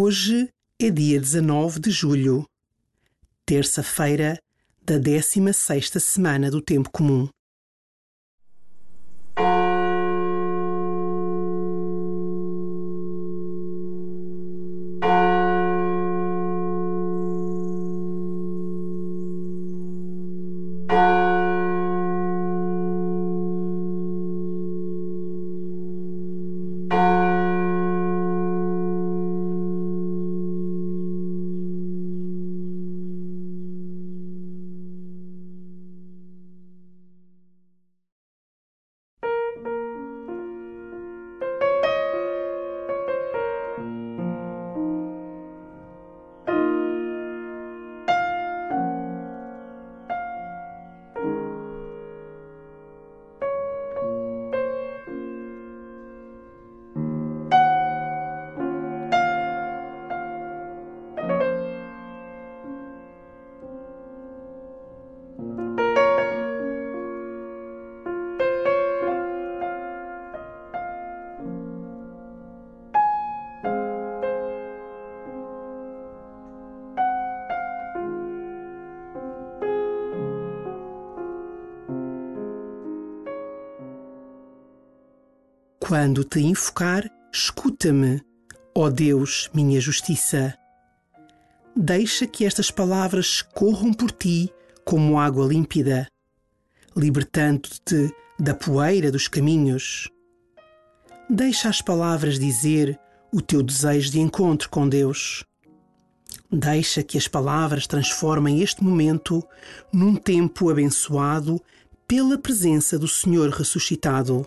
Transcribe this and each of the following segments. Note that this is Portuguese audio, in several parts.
Hoje é dia 19 de julho, terça-feira da 16ª semana do Tempo Comum. Quando te enfocar, escuta-me, ó Deus, minha justiça. Deixa que estas palavras corram por ti como água límpida, libertando-te da poeira dos caminhos. Deixa as palavras dizer o teu desejo de encontro com Deus. Deixa que as palavras transformem este momento num tempo abençoado pela presença do Senhor ressuscitado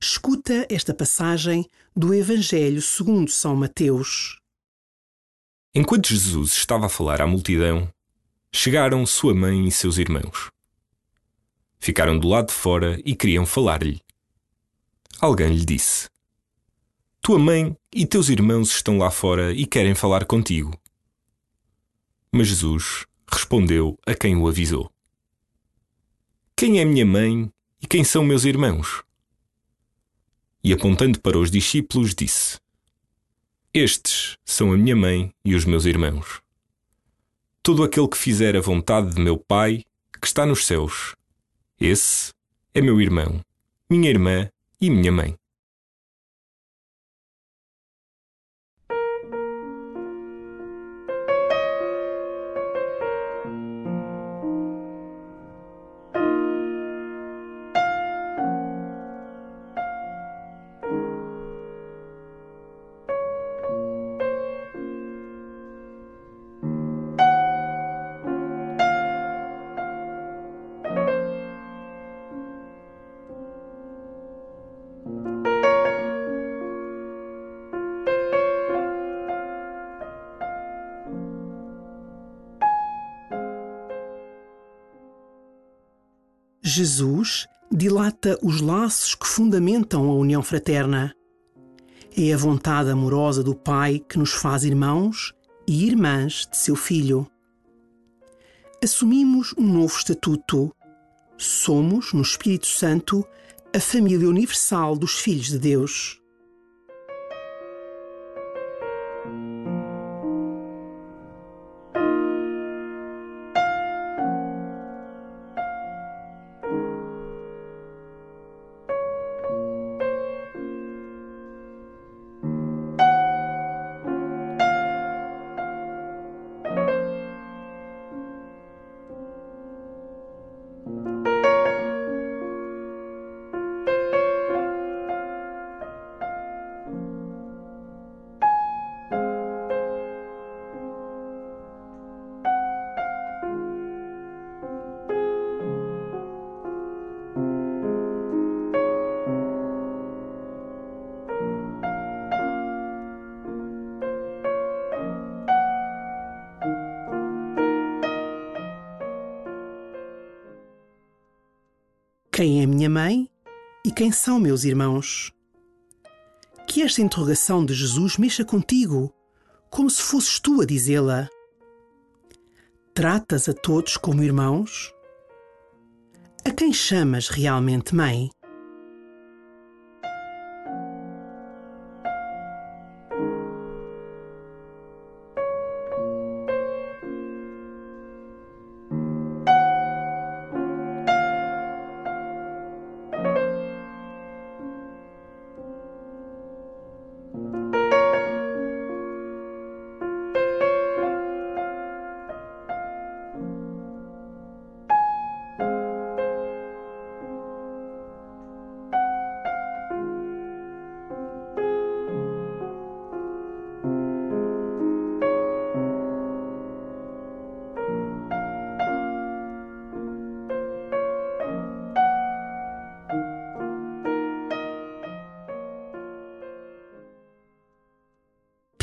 Escuta esta passagem do Evangelho segundo São Mateus. Enquanto Jesus estava a falar à multidão, chegaram sua mãe e seus irmãos. Ficaram do lado de fora e queriam falar-lhe. Alguém lhe disse: Tua mãe e teus irmãos estão lá fora e querem falar contigo. Mas Jesus respondeu a quem o avisou: Quem é minha mãe e quem são meus irmãos? E apontando para os discípulos, disse: Estes são a minha mãe e os meus irmãos. Todo aquele que fizer a vontade de meu Pai, que está nos céus, esse é meu irmão, minha irmã e minha mãe. Jesus dilata os laços que fundamentam a união fraterna. É a vontade amorosa do Pai que nos faz irmãos e irmãs de seu Filho. Assumimos um novo estatuto. Somos, no Espírito Santo, a família universal dos filhos de Deus. Quem é minha mãe e quem são meus irmãos? Que esta interrogação de Jesus mexa contigo, como se fosses tu a dizê-la. Tratas a todos como irmãos? A quem chamas realmente mãe?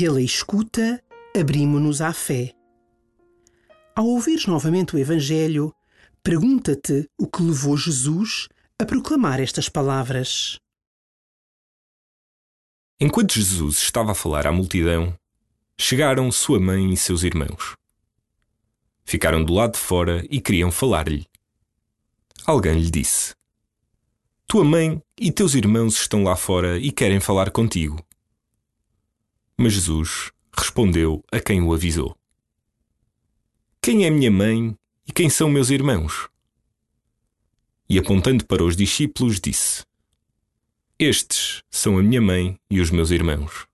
Pela escuta, abrimos-nos à fé. Ao ouvires novamente o Evangelho, pergunta-te o que levou Jesus a proclamar estas palavras. Enquanto Jesus estava a falar à multidão, chegaram sua mãe e seus irmãos. Ficaram do lado de fora e queriam falar-lhe. Alguém lhe disse: Tua mãe e teus irmãos estão lá fora e querem falar contigo. Mas Jesus respondeu a quem o avisou: Quem é minha mãe e quem são meus irmãos? E apontando para os discípulos, disse: Estes são a minha mãe e os meus irmãos.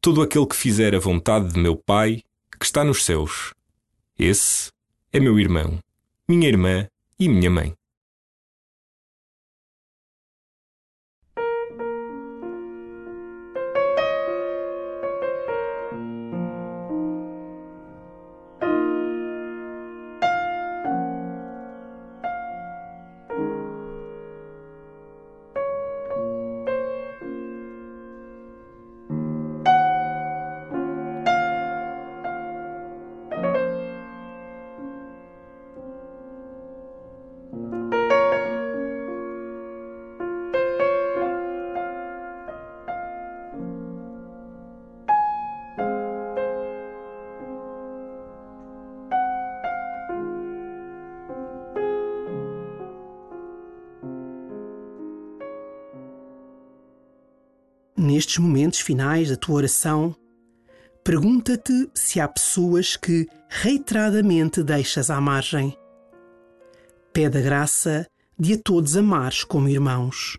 Todo aquele que fizer a vontade de meu Pai, que está nos céus, esse é meu irmão, minha irmã e minha mãe. Nestes momentos finais da tua oração, pergunta-te se há pessoas que reiteradamente deixas à margem. Pede a graça de a todos amares como irmãos.